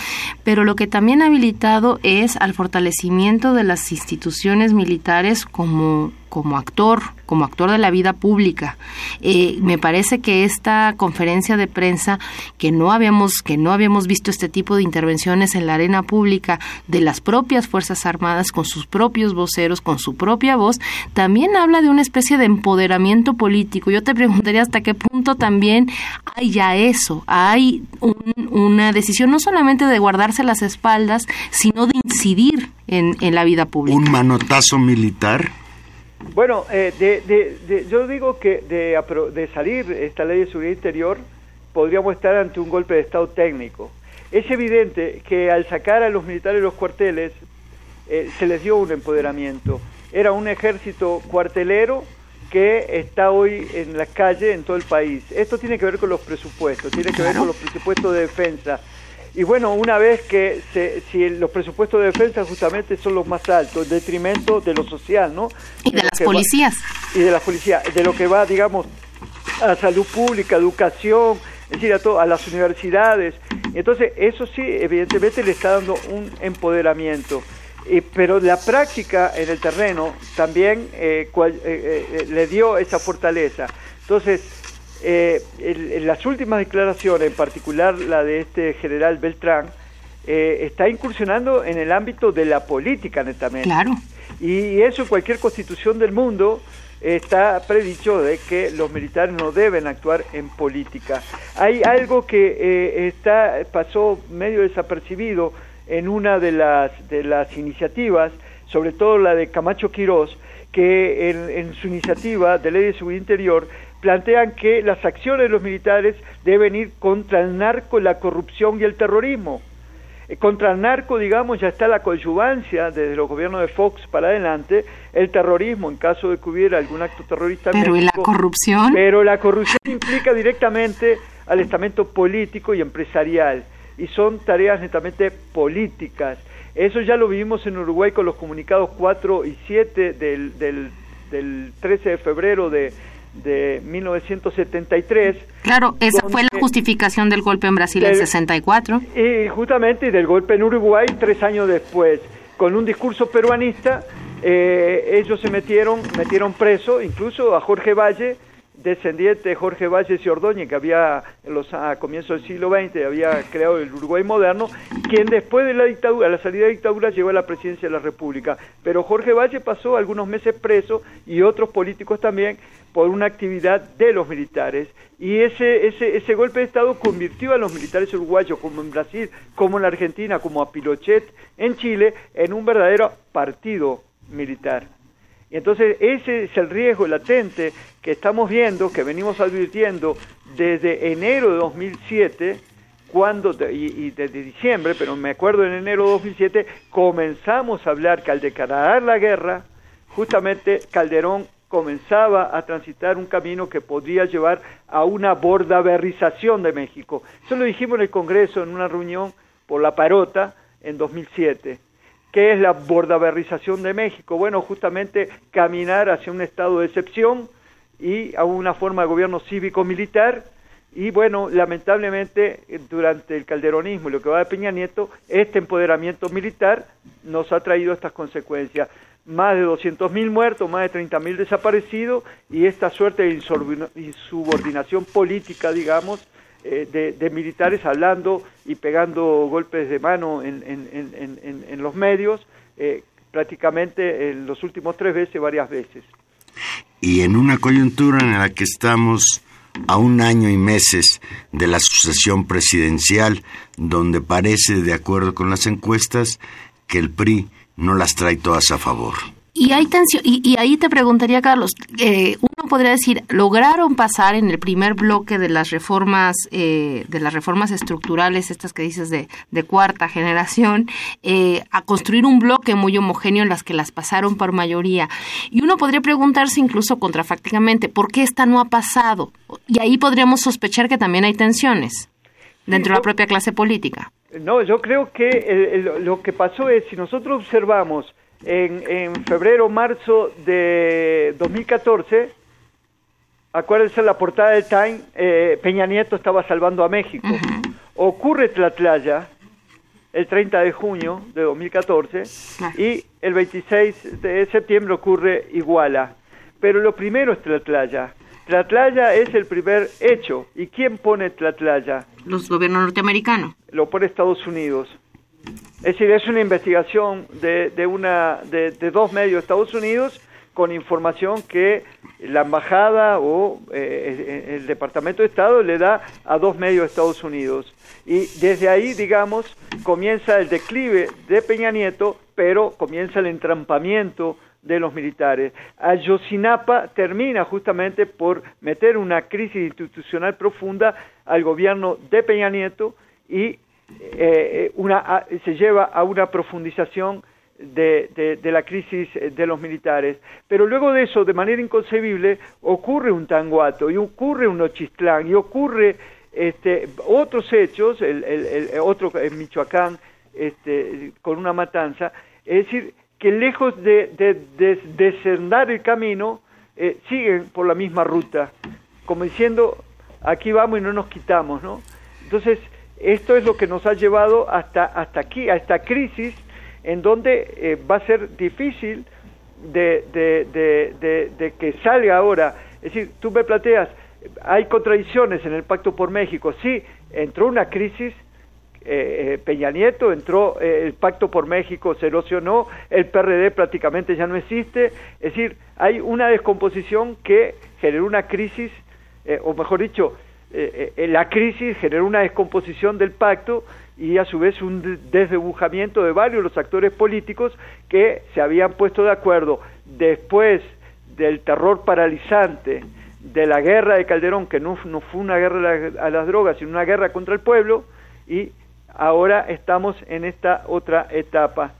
pero lo que también ha habilitado es al fortalecimiento de las instituciones militares como como actor, como actor de la vida pública. Eh, me parece que esta conferencia de prensa que no habíamos que no habíamos visto este tipo de intervenciones en la arena pública de las propias fuerzas armadas con sus propios voceros, con su propia voz, también habla de una especie de empoderamiento político. Yo te preguntaría hasta qué punto también hay ya eso, hay una decisión no solamente de guardarse las espaldas, sino de incidir en, en la vida pública. Un manotazo militar. Bueno, eh, de, de, yo digo que de, de salir esta ley de seguridad interior podríamos estar ante un golpe de Estado técnico. Es evidente que al sacar a los militares de los cuarteles eh, se les dio un empoderamiento. Era un ejército cuartelero que está hoy en la calle en todo el país. Esto tiene que ver con los presupuestos, tiene que ver con los presupuestos de defensa. Y bueno, una vez que se, si los presupuestos de defensa justamente son los más altos, en detrimento de lo social, ¿no? Y de, las policías. y de las policías, de lo que va, digamos, a salud pública, educación, es decir, a, to, a las universidades. Entonces, eso sí, evidentemente le está dando un empoderamiento. Eh, pero la práctica en el terreno también eh, cual, eh, eh le dio esa fortaleza. Entonces, eh, en, las últimas declaraciones, en particular la de este general Beltrán, eh, está incursionando en el ámbito de la política netamente. Claro. Y eso en cualquier constitución del mundo está predicho de que los militares no deben actuar en política. Hay algo que eh, está pasó medio desapercibido en una de las de las iniciativas, sobre todo la de Camacho Quirós, que en, en su iniciativa de ley de seguridad interior plantean que las acciones de los militares deben ir contra el narco, la corrupción y el terrorismo. Eh, contra el narco, digamos, ya está la coadyuvancia desde los gobiernos de Fox para adelante, el terrorismo en caso de que hubiera algún acto terrorista. Pero ¿y la corrupción? Pero la corrupción implica directamente al estamento político y empresarial y son tareas netamente políticas. Eso ya lo vivimos en Uruguay con los comunicados 4 y 7 del, del, del 13 de febrero de, de 1973. Claro, esa fue la justificación del golpe en Brasil del, en 64. Y justamente del golpe en Uruguay tres años después. Con un discurso peruanista, eh, ellos se metieron, metieron preso incluso a Jorge Valle, descendiente de Jorge Valles y Ordóñez, que había en los, a comienzos del siglo XX había creado el Uruguay moderno, quien después de la dictadura, la salida de la dictadura, llegó a la presidencia de la República. Pero Jorge Valle pasó algunos meses preso y otros políticos también por una actividad de los militares. Y ese, ese, ese golpe de Estado convirtió a los militares uruguayos, como en Brasil, como en la Argentina, como a Pinochet en Chile, en un verdadero partido militar. Y entonces ese es el riesgo latente que estamos viendo, que venimos advirtiendo desde enero de 2007, cuando, y, desde diciembre, pero me acuerdo en enero de 2007, comenzamos a hablar que al declarar la guerra, justamente Calderón comenzaba a transitar un camino que podría llevar a una bordaberrización de México. Eso lo dijimos en el Congreso en una reunión por la Parota en 2007. ¿Qué es la bordaberrización de México? Bueno, justamente caminar hacia un estado de excepción y a una forma de gobierno cívico-militar. Y bueno, lamentablemente durante el calderonismo y lo que va de Peña Nieto, este empoderamiento militar nos ha traído estas consecuencias. Más de 200.000 muertos, más de 30.000 desaparecidos y esta suerte de insubordinación política, digamos, eh, de, militares hablando y pegando golpes de mano en, en, en, en los medios, eh, prácticamente en los últimos tres veces, varias veces. Y en una coyuntura en la que estamos a un año y meses de la sucesión presidencial, donde parece, de acuerdo con las encuestas, que el PRI no las trae todas a favor. Y hay tensión, y, y, ahí te preguntaría, Carlos, eh, uno podría decir, lograron pasar en el primer bloque de las reformas, eh, de las reformas estructurales, estas que dices de, de cuarta generación, eh, a construir un bloque muy homogéneo en las que las pasaron por mayoría. Y uno podría preguntarse incluso contrafácticamente, ¿por qué esta no ha pasado? Y ahí podríamos sospechar que también hay tensiones dentro de la propia clase política. No, yo creo que lo que pasó es, si nosotros observamos en, en febrero, marzo de 2014, acuérdense la portada del Time, eh, Peña Nieto estaba salvando a México. Ocurre Tlatlaya el 30 de junio de 2014 y el 26 de septiembre ocurre Iguala. Pero lo primero es Tlatlaya. Tlatlaya es el primer hecho. ¿Y quién pone Tlatlaya? Los gobiernos norteamericanos. lo pone Estados Unidos. Es decir, es una investigación de, de una, de, dos medios de Estados Unidos con información que la embajada o eh, el Departamento de Estado le da a dos medios de Estados Unidos. Y desde ahí, digamos, comienza el declive de Peña Nieto, pero comienza el entrampamiento de los militares. Ayotzinapa termina justamente por meter una crisis institucional profunda al gobierno de Peña Nieto y eh, una, a- se lleva a una profundización de, de- la crisis eh, de los militares. Pero luego de eso, de manera inconcebible, ocurre un Tanguato y ocurre un Ochistlán y ocurre este, otros hechos, el, el- el- otro en Michoacán, este, con una matanza. Es decir, que lejos de, de, de descendar el camino, eh, siguen por la misma ruta, como diciendo, aquí vamos y no nos quitamos, ¿no? Entonces, esto es lo que nos ha llevado hasta, hasta aquí, a esta crisis, en donde eh, va a ser difícil de, de, de, que salga ahora. Es decir, tú me planteas, hay contradicciones en el Pacto por México. Sí, entró una crisis, eh, eh, Peña Nieto, entró eh, el Pacto por México, se erosionó, el PRD prácticamente ya no existe. Es decir, hay una descomposición que generó una crisis, o mejor dicho, eh, eh, la crisis generó una descomposición del pacto y a su vez un de- desdibujamiento de varios de los actores políticos que se habían puesto de acuerdo después del terror paralizante de la guerra de Calderón, que no, no fue una guerra a las drogas, sino una guerra contra el pueblo, y ahora estamos en esta otra etapa.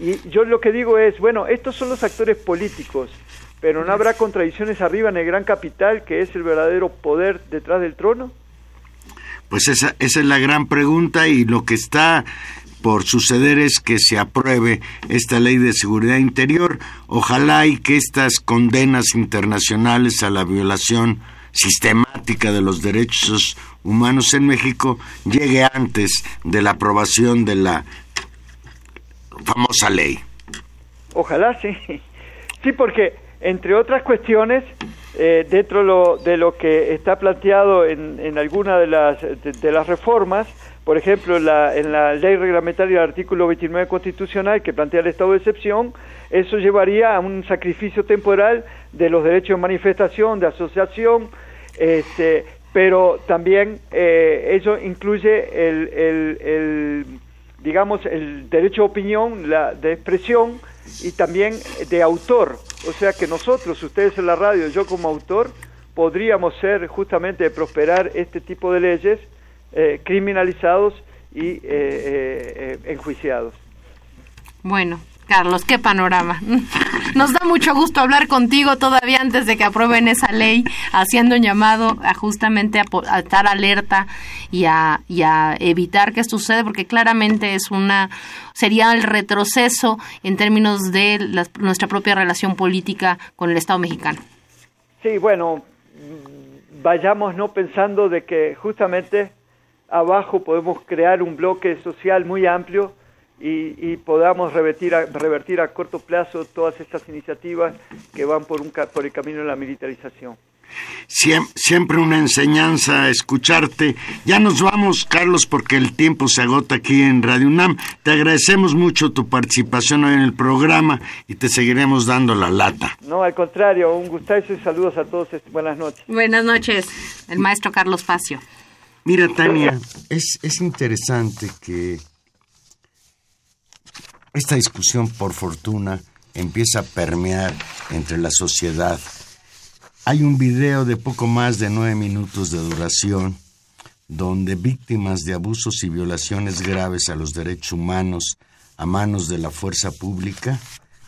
Y yo lo que digo es, bueno, estos son los actores políticos, pero ¿no habrá contradicciones arriba en el gran capital que es el verdadero poder detrás del trono? Pues esa, esa es la gran pregunta y lo que está por suceder es que se apruebe esta ley de seguridad interior. Ojalá y que estas condenas internacionales a la violación sistemática de los derechos humanos en México llegue antes de la aprobación de la famosa ley. Ojalá sí. Sí, porque entre otras cuestiones, eh, dentro lo- de lo que está planteado en, en alguna de las, de, de las reformas, por ejemplo, la, en la ley reglamentaria del artículo 29 constitucional que plantea el estado de excepción, eso llevaría a un sacrificio temporal de los derechos de manifestación, de asociación, este, pero también eh, eso incluye el, el- el, digamos, el derecho de opinión, la de expresión y también de autor. O sea que nosotros, ustedes en la radio, yo como autor, podríamos ser justamente de prosperar este tipo de leyes eh, criminalizados y eh, eh, eh, enjuiciados. Bueno, Carlos, qué panorama. Nos da mucho gusto hablar contigo todavía antes de que aprueben esa ley, haciendo un llamado a justamente a, estar alerta y a, y a evitar que esto suceda, porque claramente es una sería el retroceso en términos de nuestra propia relación política con el Estado mexicano. Sí, bueno, vayamos no pensando de que justamente abajo podemos crear un bloque social muy amplio y, y podamos revertir a, revertir a corto plazo todas estas iniciativas que van por, un, por el camino de la militarización. Siem- siempre una enseñanza escucharte. Ya nos vamos, Carlos, porque el tiempo se agota aquí en Radio UNAM. Te agradecemos mucho tu participación hoy en el programa y te seguiremos dando la lata. No, al contrario, un gustazo y saludos a todos. Buenas noches. Buenas noches, el maestro Carlos Facio. Mira, Tania, es, es interesante que esta discusión, por fortuna, empieza a permear entre la sociedad. Hay un video de poco más de nueve minutos de duración donde víctimas de abusos y violaciones graves a los derechos humanos a manos de la fuerza pública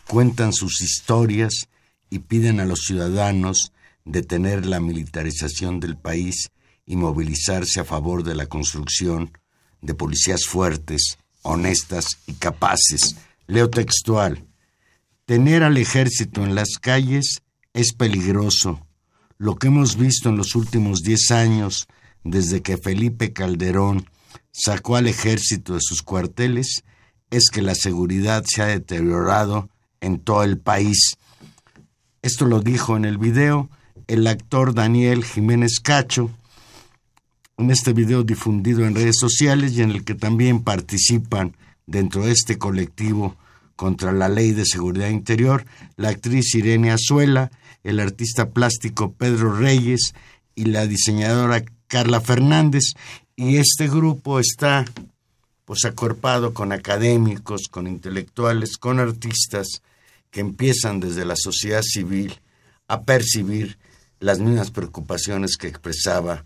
cuentan sus historias y piden a los ciudadanos detener la militarización del país y movilizarse a favor de la construcción de policías fuertes, honestas y capaces. Leo textual. Tener al ejército en las calles es peligroso. Lo que hemos visto en los últimos diez años, desde que Felipe Calderón sacó al ejército de sus cuarteles, es que la seguridad se ha deteriorado en todo el país. Esto lo dijo en el video el actor Daniel Jiménez Cacho, en este video difundido en redes sociales y en el que también participan dentro de este colectivo contra la ley de seguridad interior la actriz Irene Azuela, el artista plástico Pedro Reyes y la diseñadora Carla Fernández. Y este grupo está pues acuerpado con académicos, con intelectuales, con artistas que empiezan desde la sociedad civil a percibir las mismas preocupaciones que expresaba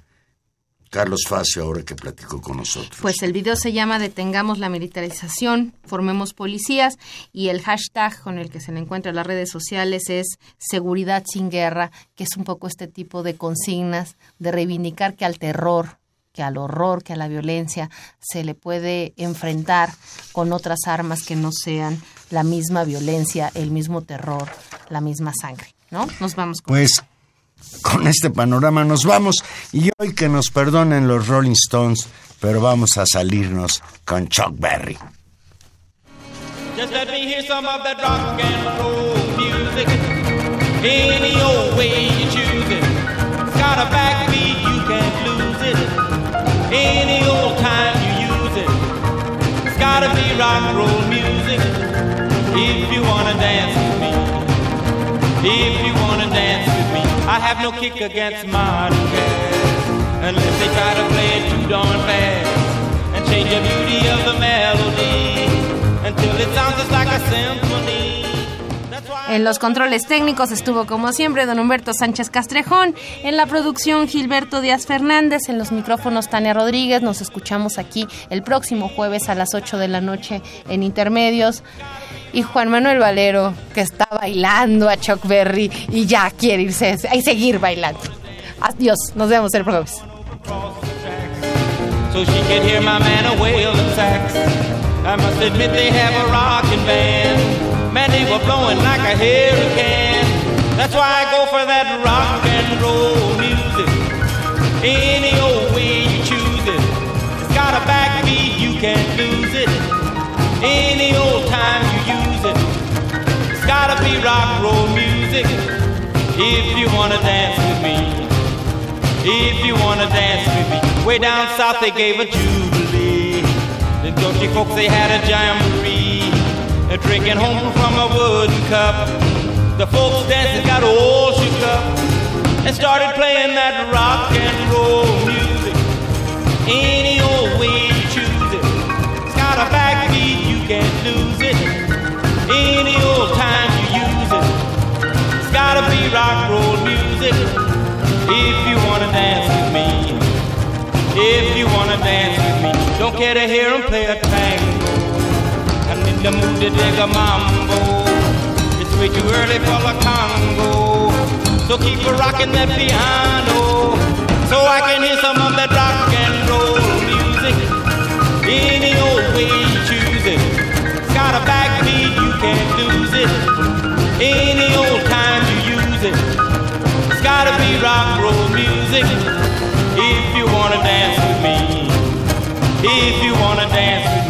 Carlos Facio ahora que platicó con nosotros. Pues el video se llama Detengamos la militarización, formemos policías y el hashtag con el que se le encuentra en las redes sociales es seguridad sin guerra, que es un poco este tipo de consignas de reivindicar que al terror, que al horror, que a la violencia se le puede enfrentar con otras armas que no sean la misma violencia, el mismo terror, la misma sangre, ¿no? Nos vamos con Pues con este panorama nos vamos y hoy que nos perdonen los Rolling Stones, pero vamos a salirnos con Chuck Berry. Just let me hear some of that rock and roll music. Any old way you choose it. It's got a backbeat, you can't lose it. Any old time you use it. Gotta be rock and roll music. If you wanna dance with me. If you wanna dance with me. I have no kick against modern. Unless they try to play it. And change the beauty of the melody. Until it sounds like a symphony. En los controles técnicos estuvo como siempre don Humberto Sánchez Castrejón, en la producción Gilberto Díaz Fernández, en los micrófonos Tania Rodríguez. Nos escuchamos aquí el próximo jueves a las 8 de la noche en Intermedios. Y Juan Manuel Valero, que está bailando a Chuck Berry y ya quiere irse y seguir bailando. Adiós, nos vemos el jueves. so she could hear my man a wailing sax. I must admit they have a rockin' band. Man, they were blowing like a hurricane. That's why I go for that rock and roll music. Any old way you choose it. It's got a backbeat, you can't gotta be rock and roll music. If you wanna dance with me. If you wanna dance with me, way down south they gave a jubilee. The country folks they had a jamboree, a drinking home from a wooden cup. The folks dancing got all shook up and started playing that rock and roll music. Any old way you choose it, it's got a backbeat you can't lose it. Any old time gotta be rock and roll music. If you wanna dance with me, if you wanna dance with me, don't care to hear 'em play a tango. I'm in the mood to dig a mambo. It's way too early for the Congo, so keep a rocking that piano, so I can hear some of that rock and roll music. Any old way you choose it, it's got a backbeat you can't lose it. Any old gotta be rock roll music if you wanna dance with me. If you wanna dance.